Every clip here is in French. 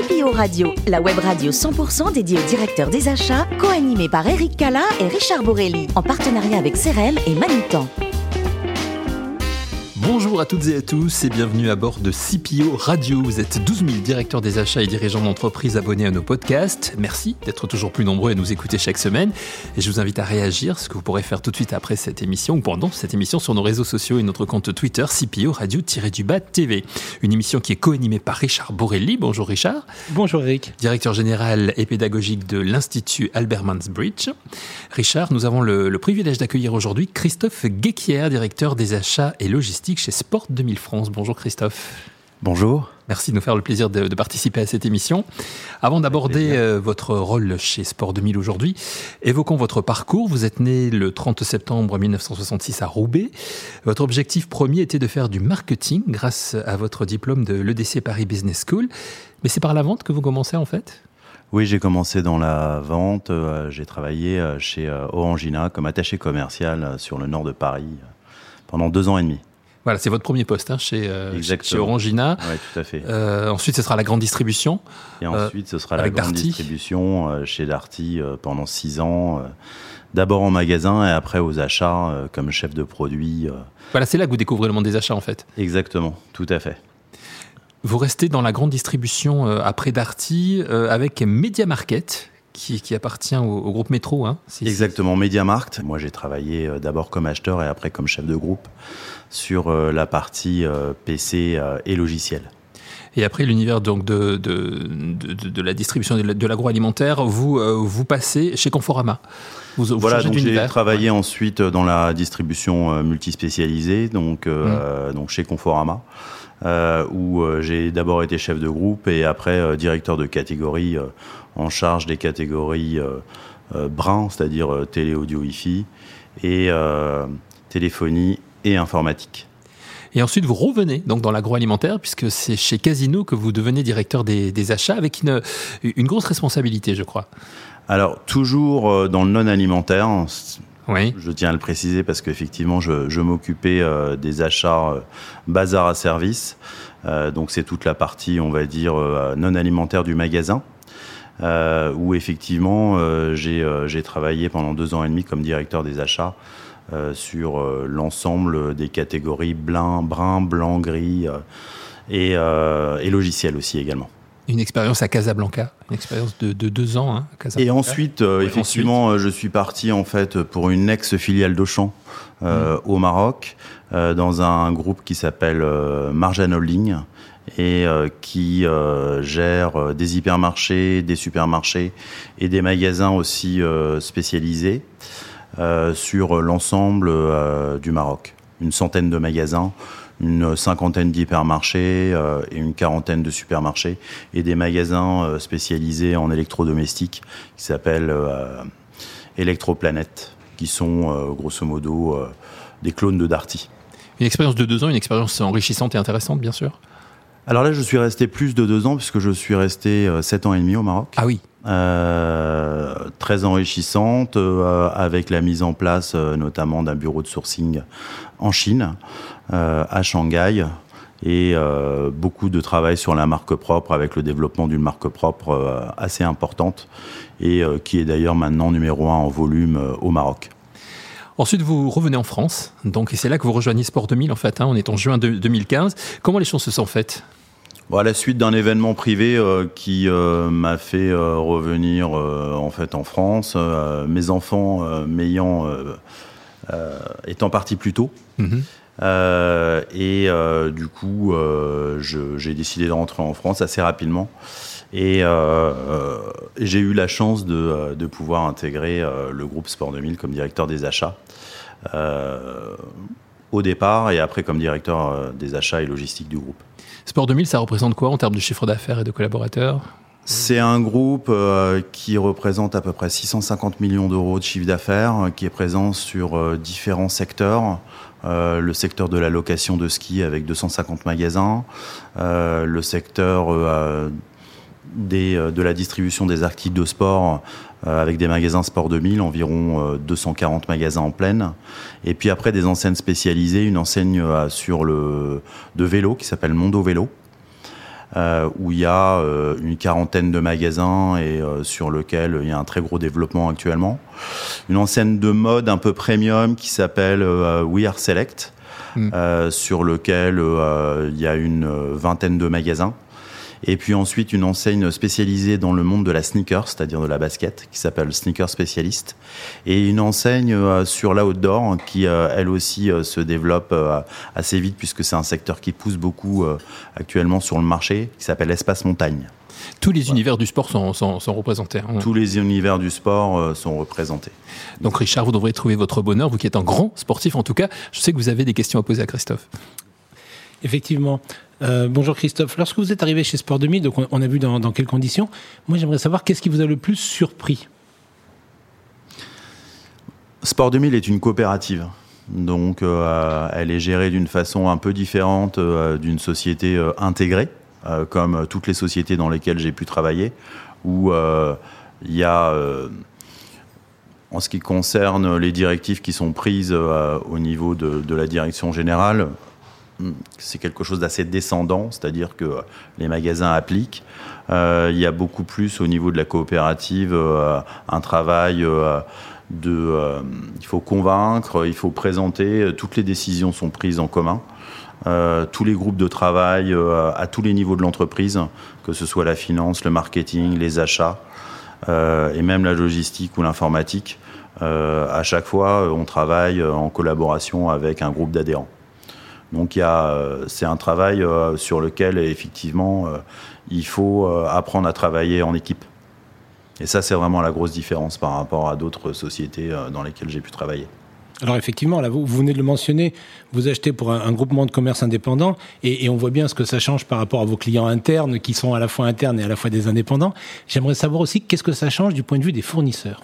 CPO Radio, la web radio 100% dédiée aux directeurs des achats, co-animée par Eric Cala et Richard Borelli, en partenariat avec CRM et Manitan. Bonjour à toutes et à tous et bienvenue à bord de CPO Radio. Vous êtes 12 000 directeurs des achats et dirigeants d'entreprise abonnés à nos podcasts. Merci d'être toujours plus nombreux à nous écouter chaque semaine. Et je vous invite à réagir, ce que vous pourrez faire tout de suite après cette émission ou pendant cette émission sur nos réseaux sociaux et notre compte Twitter CPO Radio-du-Bas TV. Une émission qui est co-animée par Richard Borelli. Bonjour Richard. Bonjour Eric. Directeur général et pédagogique de l'Institut Albert Mansbridge. Richard, nous avons le, le privilège d'accueillir aujourd'hui Christophe Guéquière, directeur des achats et logistique chez Sport 2000 France. Bonjour Christophe. Bonjour. Merci de nous faire le plaisir de, de participer à cette émission. Avant d'aborder euh, votre rôle chez Sport 2000 aujourd'hui, évoquons votre parcours. Vous êtes né le 30 septembre 1966 à Roubaix. Votre objectif premier était de faire du marketing grâce à votre diplôme de l'EDC Paris Business School. Mais c'est par la vente que vous commencez en fait? Oui, j'ai commencé dans la vente. Euh, j'ai travaillé euh, chez Orangina comme attaché commercial sur le nord de Paris pendant deux ans et demi. Voilà, c'est votre premier poste hein, chez, euh, chez, Orangina. Oui, tout à fait. Euh, ensuite, ce sera la grande distribution. Et euh, ensuite, ce sera la grande Darty. distribution euh, chez Darty pendant six ans. D'abord en magasin et après aux achats comme chef de produit. Voilà, c'est là que vous découvrez le monde des achats en fait. Exactement, tout à fait. Vous restez dans la grande distribution après Darty avec Media Market qui, qui appartient au, au groupe Métro. Hein, si- Exactement, MediaMarkt. Moi, j'ai travaillé euh, d'abord comme acheteur et après comme chef de groupe sur euh, la partie euh, PC et logiciel. Et après l'univers donc de, de, de, de- de la distribution de la- de l'agroalimentaire, vous vous passez chez Conforama. Vous, vous Voilà, donc j'ai travaillé ensuite dans la distribution multispécialisée, donc, euh, Mm. euh, donc chez Conforama, où euh, j'ai d'abord été chef de groupe et après euh, directeur de catégorie euh, en charge des catégories euh, euh, brun, c'est-à-dire euh, télé, audio, Wi-Fi, et euh, téléphonie et informatique. Et ensuite vous revenez donc dans l'agroalimentaire puisque c'est chez Casino que vous devenez directeur des, des achats avec une, une grosse responsabilité, je crois. Alors, toujours euh, dans le non-alimentaire, Je tiens à le préciser parce qu'effectivement, je, m'occupais euh, des achats euh, bazar à service. Euh, donc, c'est toute la partie, on va dire, non alimentaire du magasin. Où effectivement, j'ai travaillé pendant deux ans et demi comme directeur des achats sur l'ensemble des catégories blin, brun, blanc, gris et, et logiciel aussi également. Une expérience à Casablanca, une expérience de, de deux ans hein, à Casablanca. Et ensuite, euh, effectivement, euh, je suis parti en fait pour une ex-filiale d'Auchan euh, Mm. au Maroc, euh, dans un groupe qui s'appelle Marjan Holding et qui gère des hypermarchés, des supermarchés et des magasins aussi spécialisés sur l'ensemble du Maroc. Une centaine de magasins, une cinquantaine d'hypermarchés euh, et une quarantaine de supermarchés et des magasins euh, spécialisés en électrodomestiques qui s'appellent euh, Electroplanet, qui sont grosso modo des clones de Darty. Une expérience de deux ans, une expérience enrichissante et intéressante, bien sûr? Alors là, je suis resté plus de deux ans puisque je suis resté sept ans et demi au Maroc. Ah oui. Euh, très enrichissante euh, avec la mise en place euh, notamment d'un bureau de sourcing en Chine, à Shanghai, et euh, beaucoup de travail sur la marque propre avec le développement d'une marque propre euh, assez importante et euh, qui est d'ailleurs maintenant numéro un en volume euh, au Maroc. Ensuite, vous revenez en France, donc et c'est là que vous rejoignez Sport 2000 en fait. hein, on est en juin de- 2015. Comment les choses se sont faites? Bon, à la suite d'un événement privé euh, qui euh, m'a fait euh, revenir euh, en fait en France, euh, mes enfants euh, m'ayant euh, euh, étant partis plus tôt. Mhm. Euh, et euh, du coup, euh, j'ai décidé de rentrer en France assez rapidement. Et j'ai eu la chance de, de pouvoir intégrer le groupe Sport 2000 comme directeur des achats. Au départ et après comme directeur des achats et logistique du groupe. Sport 2000, ça représente quoi en termes de chiffre d'affaires et de collaborateurs? C'est un groupe euh, qui représente à peu près 650 millions d'euros de chiffre d'affaires, euh, qui est présent sur euh, différents secteurs. Le secteur de la location de ski avec 250 magasins, le secteur de la distribution des articles de sport avec des magasins Sport 2000, environ euh, 240 magasins en pleine. Et puis après des enseignes spécialisées, une enseigne sur le, de vélo qui s'appelle Mondo Vélo. Où il y a une quarantaine de magasins et sur lequel il y a un très gros développement actuellement. Une enseigne de mode un peu premium qui s'appelle We Are Select, mm. sur lequel il y a une vingtaine de magasins. Et puis ensuite une enseigne spécialisée dans le monde de la sneaker, c'est-à-dire de la basket, qui s'appelle Sneaker Spécialiste. Et une enseigne euh, sur l'outdoor qui, euh, elle aussi, euh, se développe assez vite puisque c'est un secteur qui pousse beaucoup actuellement sur le marché, qui s'appelle Espace Montagne. Tous les univers du sport sont, sont, représentés. Hein. Tous les univers du sport sont représentés. Donc Richard, vous devrez trouver votre bonheur, vous qui êtes un grand sportif en tout cas. Je sais que vous avez des questions à poser à Christophe. Effectivement. Euh, bonjour Christophe. Lorsque vous êtes arrivé chez Sport 2000, donc on, a vu dans, quelles conditions, moi j'aimerais savoir qu'est-ce qui vous a le plus surpris? Sport 2000 est une coopérative. Donc euh, elle est gérée d'une façon un peu différente euh, d'une société intégrée, comme toutes les sociétés dans lesquelles j'ai pu travailler, où il y a en ce qui concerne les directives qui sont prises au niveau de, la direction générale, c'est quelque chose d'assez descendant, c'est-à-dire que les magasins appliquent. Euh, il y a beaucoup plus au niveau de la coopérative euh, un travail euh, de. il faut convaincre, il faut présenter. Toutes les décisions sont prises en commun. tous les groupes de travail à tous les niveaux de l'entreprise, que ce soit la finance, le marketing, les achats et même la logistique ou l'informatique. à chaque fois, on travaille en collaboration avec un groupe d'adhérents. Donc euh, c'est un travail euh, sur lequel effectivement euh, il faut apprendre à travailler en équipe. Et ça, c'est vraiment la grosse différence par rapport à d'autres sociétés dans lesquelles j'ai pu travailler. Alors effectivement, vous, venez de le mentionner, vous achetez pour un, groupement de commerce indépendant et, on voit bien ce que ça change par rapport à vos clients internes qui sont à la fois internes et à la fois des indépendants. J'aimerais savoir aussi qu'est-ce que ça change du point de vue des fournisseurs?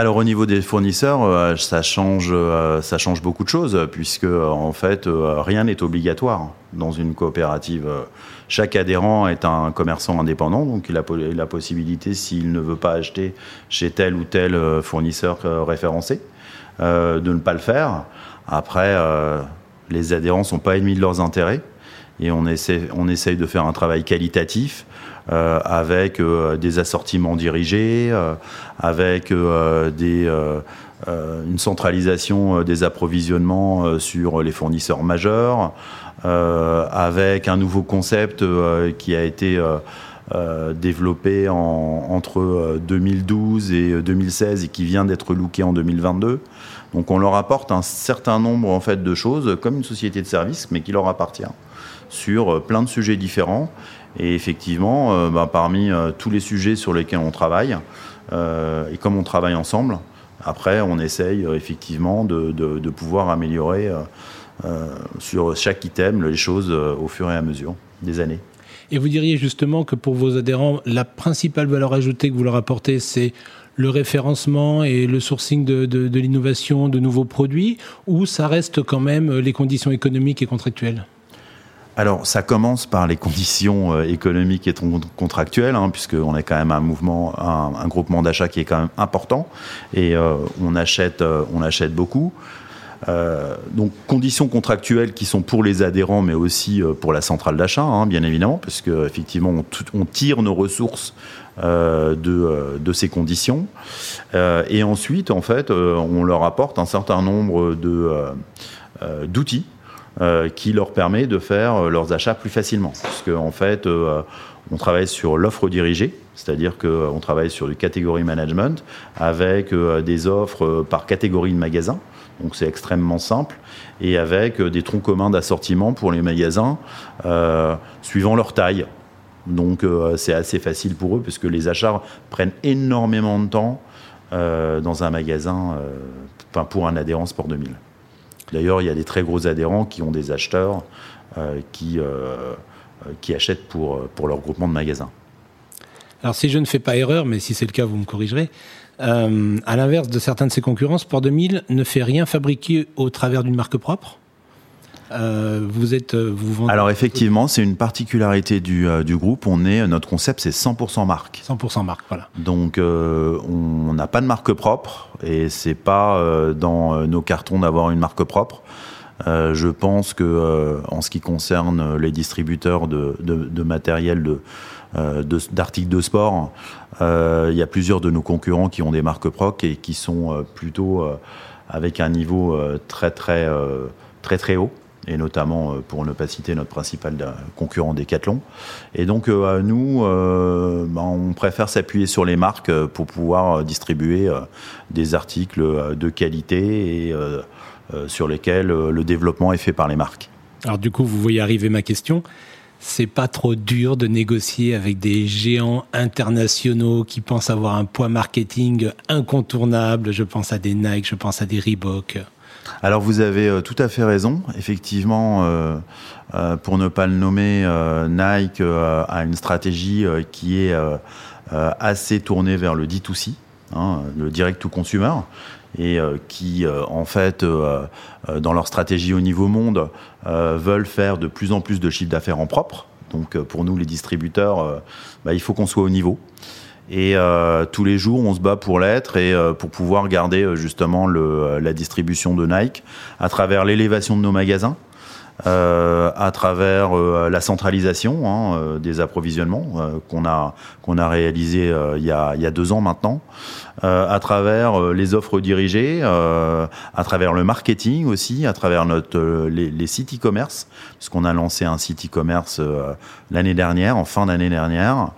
Alors au niveau des fournisseurs, euh, ça change, euh, ça change beaucoup de choses puisque en fait rien n'est obligatoire dans une coopérative. Chaque adhérent est un commerçant indépendant, donc il a la possibilité, s'il ne veut pas acheter chez tel ou tel euh, fournisseur référencé, de ne pas le faire. Après, les adhérents ne sont pas ennemis de leurs intérêts et on essaie, on essaye de faire un travail qualitatif euh, avec euh, des assortiments dirigés, euh, avec une centralisation des approvisionnements sur les fournisseurs majeurs, avec un nouveau concept qui a été développé entre 2012 et 2016 et qui vient d'être looké en 2022. Donc on leur apporte un certain nombre en fait de choses comme une société de service, mais qui leur appartient sur plein de sujets différents et effectivement, euh, bah, parmi euh, tous les sujets sur lesquels on travaille, euh, et comme on travaille ensemble, après, on essaye effectivement de, pouvoir améliorer sur chaque item les choses au fur et à mesure des années. Et vous diriez justement que pour vos adhérents, la principale valeur ajoutée que vous leur apportez, c'est le référencement et le sourcing de, de l'innovation, de nouveaux produits, ou ça reste quand même les conditions économiques et contractuelles? Alors, ça commence par les conditions euh, économiques et contractuelles, hein, puisqu'on est quand même un mouvement, un, groupement d'achat qui est quand même important, et euh, on achète, euh, on achète beaucoup. donc conditions contractuelles qui sont pour les adhérents, mais aussi pour la centrale d'achat, hein, bien évidemment, parce que effectivement on, tire nos ressources de, ces conditions. et ensuite, en fait, on leur apporte un certain nombre d'outils qui leur permet de faire euh, leurs achats plus facilement. Parce qu'en en fait, euh, on travaille sur l'offre dirigée, c'est-à-dire qu'on travaille sur du catégorie management avec des offres par catégorie de magasins. Donc c'est extrêmement simple et avec des troncs communs d'assortiment pour les magasins suivant leur taille. Donc c'est assez facile pour eux puisque les achats prennent énormément de temps dans un magasin, pour un adhérent Sport 2000. D'ailleurs, il y a des très gros adhérents qui ont des acheteurs euh, qui, euh, euh, qui achètent pour, pour leur groupement de magasins. Alors, si je ne fais pas erreur, mais si c'est le cas, vous me corrigerez. à l'inverse de certains de ses concurrents, Sport 2000 ne fait rien fabriquer au travers d'une marque propre. Euh, vous êtes, euh, vous vendez Alors effectivement, c'est une particularité du, euh, du, groupe. On est, notre concept, c'est 100% marque. 100% marque, voilà. Donc on n'a pas de marque propre et c'est pas dans nos cartons d'avoir une marque propre. je pense que en ce qui concerne les distributeurs de, de matériel de d'articles de, sport, il y a plusieurs de nos concurrents qui ont des marques proc et qui sont plutôt avec un niveau très très très très haut et notamment euh, pour ne pas citer notre principal concurrent Decathlon. Et donc euh, nous, euh, ben, on préfère s'appuyer sur les marques pour pouvoir distribuer des articles de qualité et sur lesquels le développement est fait par les marques. Alors du coup, vous voyez arriver ma question. C'est pas trop dur de négocier avec des géants internationaux qui pensent avoir un poids marketing incontournable. Je pense à des Nike, je pense à des Reebok. Alors vous avez euh, tout à fait raison. Effectivement, euh, euh, pour ne pas le nommer, Nike a une stratégie qui est assez tournée vers le D2C, hein, le direct to consumer, et qui, en fait, dans leur stratégie au niveau monde, veulent faire de plus en plus de chiffre d'affaires en propre. Donc pour nous, les distributeurs, bah, il faut qu'on soit au niveau. Et euh, tous les jours, on se bat pour l'être et euh, pour pouvoir garder euh, justement la distribution de Nike à travers l'élévation de nos magasins. Euh, à travers euh, la centralisation hein, euh, des approvisionnements qu'on a qu'on a réalisé il y a il y a deux ans maintenant, à travers les offres dirigées, à travers le marketing aussi, à travers notre les, les sites e-commerce, puisqu'on a lancé un site e-commerce l'année dernière, en fin d'année dernière.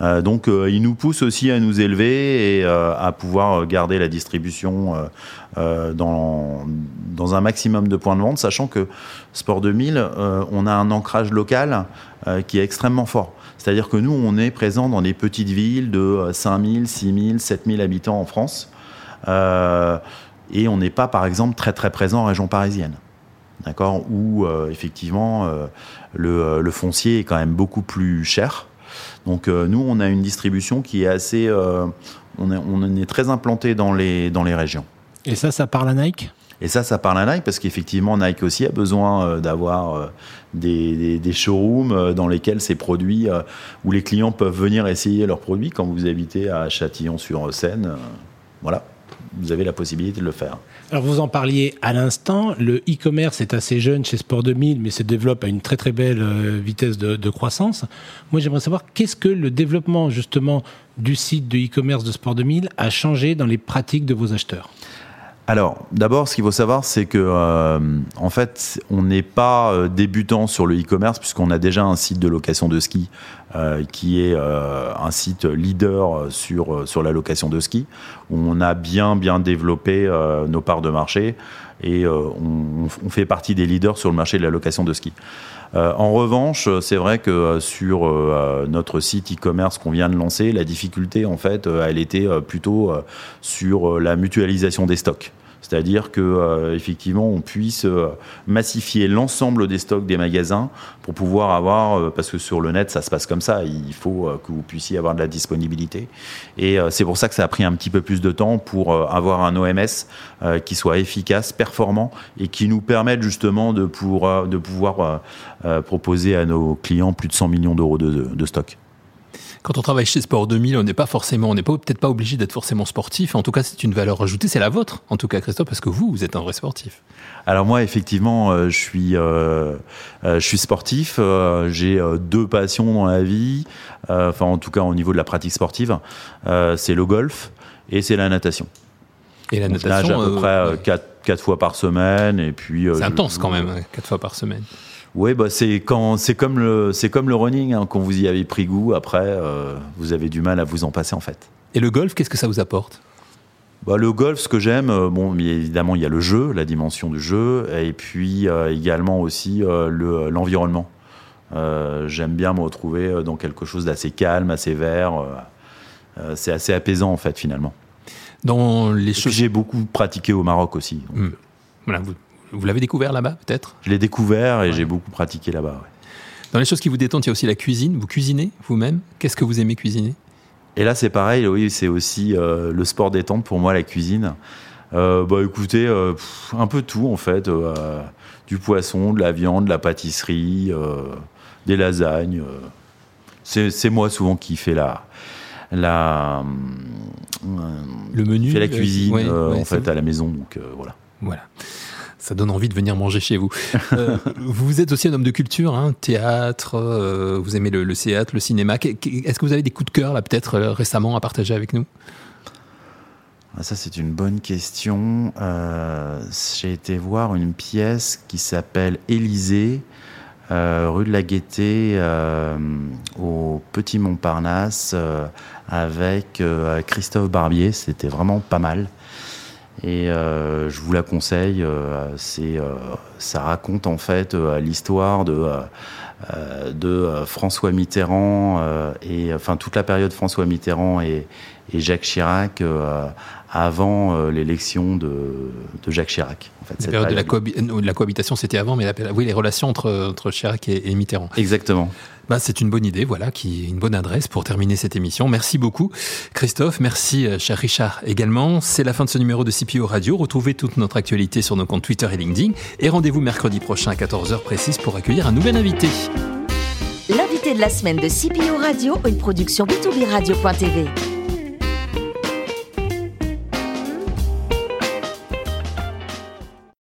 Donc, il nous pousse aussi à nous élever et à pouvoir garder la distribution dans, un maximum de points de vente, sachant que Sport 2000, euh, on a un ancrage local euh, qui est extrêmement fort. C'est-à-dire que nous, on est présent dans des petites villes de 5000, 6000, 7000 habitants en France. Euh, et on n'est pas, par exemple, très très présent en région parisienne. D'accord? Où, effectivement, le, foncier est quand même beaucoup plus cher. Donc, nous, on a une distribution qui est assez. on, est, on est très implanté dans les, dans les régions. Et ça, ça parle à Nike? Et ça, ça parle à Nike parce qu'effectivement, Nike aussi a besoin euh, d'avoir euh, des, des, showrooms euh, dans lesquels ces produits, où les clients peuvent venir essayer leurs produits quand vous habitez à Châtillon-sur-Seine. Voilà, vous avez la possibilité de le faire. Alors vous en parliez à l'instant, le e-commerce est assez jeune chez Sport 2000, mais se développe à une très très belle vitesse de, de croissance. Moi j'aimerais savoir qu'est-ce que le développement justement du site de e-commerce de Sport 2000 a changé dans les pratiques de vos acheteurs? Alors, d'abord, ce qu'il faut savoir, c'est que, euh, en fait, on n'est pas euh, débutant sur le e-commerce puisqu'on a déjà un site de location de ski euh, qui est un site leader sur sur la location de ski. Où on a bien bien développé nos parts de marché et on, on, fait partie des leaders sur le marché de la location de ski. en revanche, c'est vrai que sur notre site e-commerce qu'on vient de lancer, la difficulté, en fait, elle était plutôt sur la mutualisation des stocks. C'est-à-dire que euh, effectivement, on puisse euh, massifier l'ensemble des stocks des magasins pour pouvoir avoir, euh, parce que sur le net, ça se passe comme ça. Il faut que vous puissiez avoir de la disponibilité. Et c'est pour ça que ça a pris un petit peu plus de temps pour avoir un OMS qui soit efficace, performant et qui nous permette justement de, de pouvoir proposer à nos clients plus de 100 millions d'euros de, de stock quand on travaille chez Sport 2000, on n'est pas forcément, on n'est peut-être pas obligé d'être forcément sportif. En tout cas, c'est une valeur ajoutée, c'est la vôtre, en tout cas, Christophe, parce que vous, vous êtes un vrai sportif. Alors moi, effectivement, euh, je suis, euh, euh, je suis sportif. J'ai deux passions dans la vie. Enfin, en tout cas, au niveau de la pratique sportive, c'est le golf et c'est la natation. Et la natation, nage à peu près quatre, fois par semaine. Et puis, c'est intense quand même, quatre fois par semaine. Oui, bah c'est quand c'est comme le c'est comme le running hein, quand vous y avez pris goût. Après, euh, vous avez du mal à vous en passer en fait. Et le golf, qu'est-ce que ça vous apporte? Bah, le golf, ce que j'aime, euh, bon, évidemment, il y a le jeu, la dimension du jeu, et puis euh, également aussi l'environnement. j'aime bien me retrouver dans quelque chose d'assez calme, assez vert. c'est assez apaisant en fait finalement. Dans les choses, j'ai beaucoup pratiqué au Maroc aussi. Hmm. Voilà, vous vous l'avez découvert là-bas, peut-être? Je l'ai découvert et j'ai beaucoup pratiqué là-bas. Dans les choses qui vous détendent, il y a aussi la cuisine. Vous cuisinez vous-même? Qu'est-ce que vous aimez cuisiner? Et là, c'est pareil, oui, c'est aussi euh, le sport détente pour moi, la cuisine. Euh, bah écoutez, euh, un peu tout en fait. du poisson, de la viande, de la pâtisserie, des lasagnes. c'est moi souvent qui fais la, la le menu, fait la cuisine en fait à la maison. Donc voilà. Voilà. Ça donne envie de venir manger chez vous. Euh, vous êtes aussi un homme de culture, hein, théâtre, euh, vous aimez le, théâtre, le cinéma. Est-ce que vous avez des coups de cœur là peut-être récemment à partager avec nous? Ah, ça, c'est une bonne question. J'ai été voir une pièce qui s'appelle Élysée, rue de la Gaîté, au Petit Montparnasse, avec Christophe Barbier. C'était vraiment pas mal. Et euh, je vous la conseille. Euh, c'est, euh, ça raconte en fait l'histoire de de François Mitterrand et enfin toute la période François Mitterrand et, et Jacques Chirac avant l'élection de, de, Jacques Chirac. En fait, la période de la, cohabitation, c'était avant, mais oui, les relations entre, entre Chirac et Mitterrand. Exactement. Bah, c'est une bonne idée, voilà, qui est une bonne adresse pour terminer cette émission. Merci beaucoup, Christophe. Merci, euh, cher Richard, également. C'est la fin de ce numéro de CPO Radio. Retrouvez toute notre actualité sur nos comptes Twitter et LinkedIn. Et rendez-vous mercredi prochain à 14h précise pour accueillir un nouvel invité. L'invité de la semaine de CPO Radio, une production b2b radio.tv.